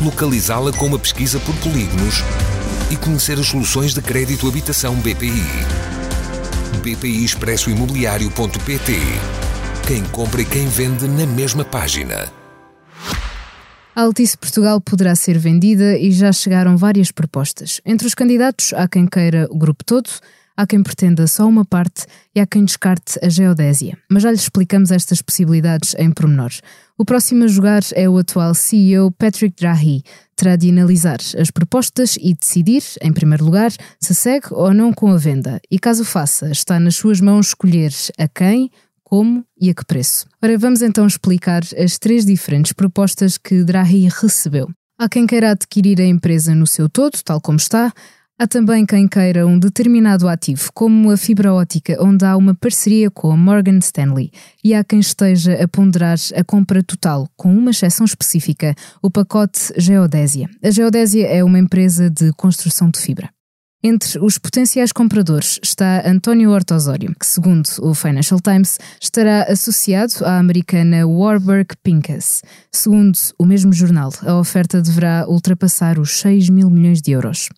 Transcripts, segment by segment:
localizá-la com uma pesquisa por polígonos e conhecer as soluções de crédito habitação BPI. BPI Expresso Imobiliário.pt Quem compra e quem vende na mesma página. A Altice Portugal poderá ser vendida e já chegaram várias propostas. Entre os candidatos há quem queira o grupo todo, há quem pretenda só uma parte e há quem descarte a geodésia. Mas já lhes explicamos estas possibilidades em pormenor. O próximo a jogar é o atual CEO Patrick Drahi. Terá de analisar as propostas e decidir, em primeiro lugar, se segue ou não com a venda. E caso faça, está nas suas mãos escolher a quem, como e a que preço. Ora, vamos então explicar as três diferentes propostas que Drahi recebeu. Há quem queira adquirir a empresa no seu todo, tal como está, Há também quem queira um determinado ativo, como a fibra ótica, onde há uma parceria com a Morgan Stanley, e há quem esteja a ponderar a compra total, com uma exceção específica, o pacote Geodésia. A Geodésia é uma empresa de construção de fibra. Entre os potenciais compradores está António Hortosório, que, segundo o Financial Times, estará associado à americana Warburg Pincus. Segundo o mesmo jornal, a oferta deverá ultrapassar os 6 mil milhões de euros.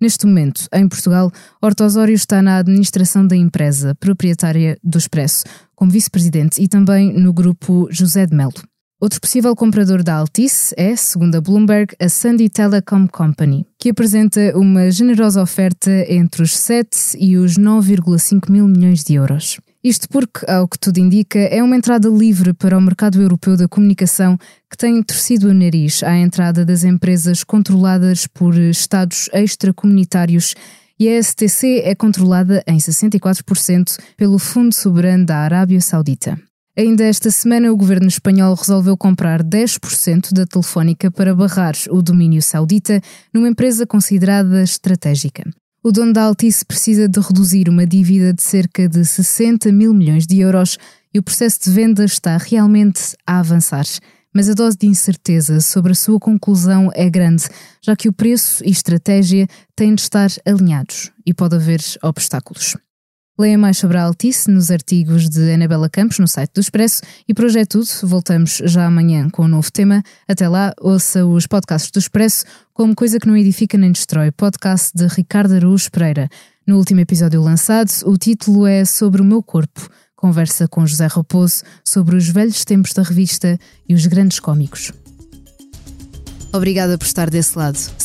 Neste momento, em Portugal, Horto Osório está na administração da empresa proprietária do Expresso, como vice-presidente e também no grupo José de Melo. Outro possível comprador da Altice é, segundo a Bloomberg, a Sandy Telecom Company, que apresenta uma generosa oferta entre os 7 e os 9,5 mil milhões de euros. Isto porque, ao que tudo indica, é uma entrada livre para o mercado europeu da comunicação que tem torcido o nariz à entrada das empresas controladas por Estados extracomunitários e a STC é controlada em 64% pelo Fundo Soberano da Arábia Saudita. Ainda esta semana, o governo espanhol resolveu comprar 10% da Telefónica para barrar o domínio saudita numa empresa considerada estratégica. O dono da Altice precisa de reduzir uma dívida de cerca de 60 mil milhões de euros e o processo de venda está realmente a avançar. Mas a dose de incerteza sobre a sua conclusão é grande, já que o preço e estratégia têm de estar alinhados e pode haver obstáculos. Leia mais sobre a Altice nos artigos de Anabela Campos no site do Expresso e por hoje é tudo. Voltamos já amanhã com um novo tema. Até lá, ouça os podcasts do Expresso como Coisa que não edifica nem destrói, podcast de Ricardo Araújo Pereira. No último episódio lançado, o título é Sobre o meu corpo. Conversa com José Raposo sobre os velhos tempos da revista e os grandes cómicos. Obrigada por estar desse lado.